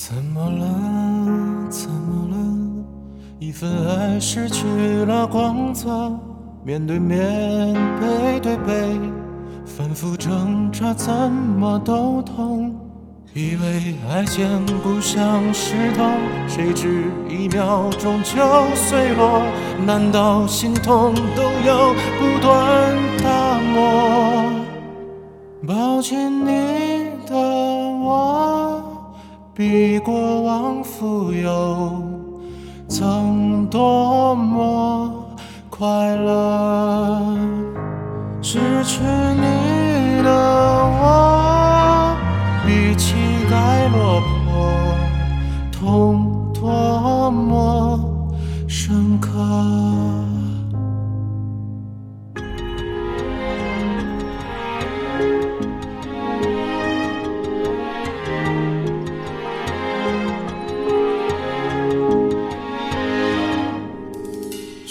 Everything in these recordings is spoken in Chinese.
怎么了？怎么了？一份爱失去了光泽面对面背对背反复挣扎怎么都痛以为爱坚固像石头谁知一秒钟就碎落难道心痛都要不断打磨？抱歉你。比过往富有，曾多么快乐。失去你的我，比乞丐落魄，痛多么深刻。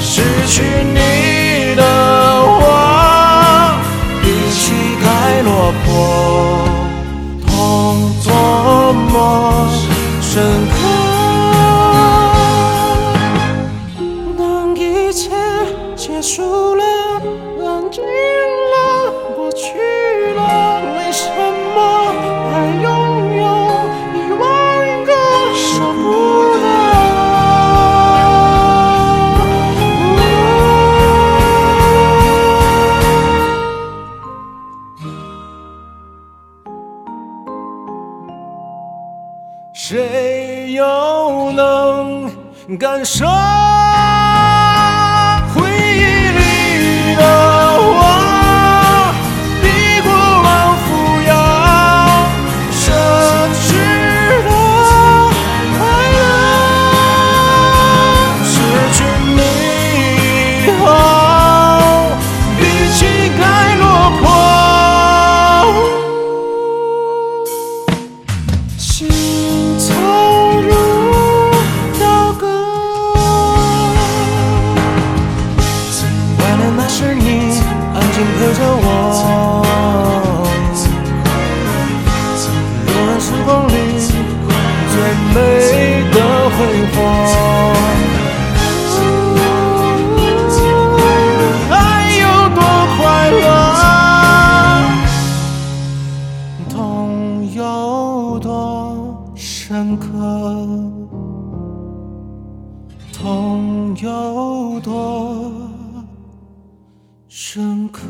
失去你的我，比乞丐落魄，谁又能感受悠然时光里最美的挥霍。爱有多快乐？痛有多深刻，痛有多深刻。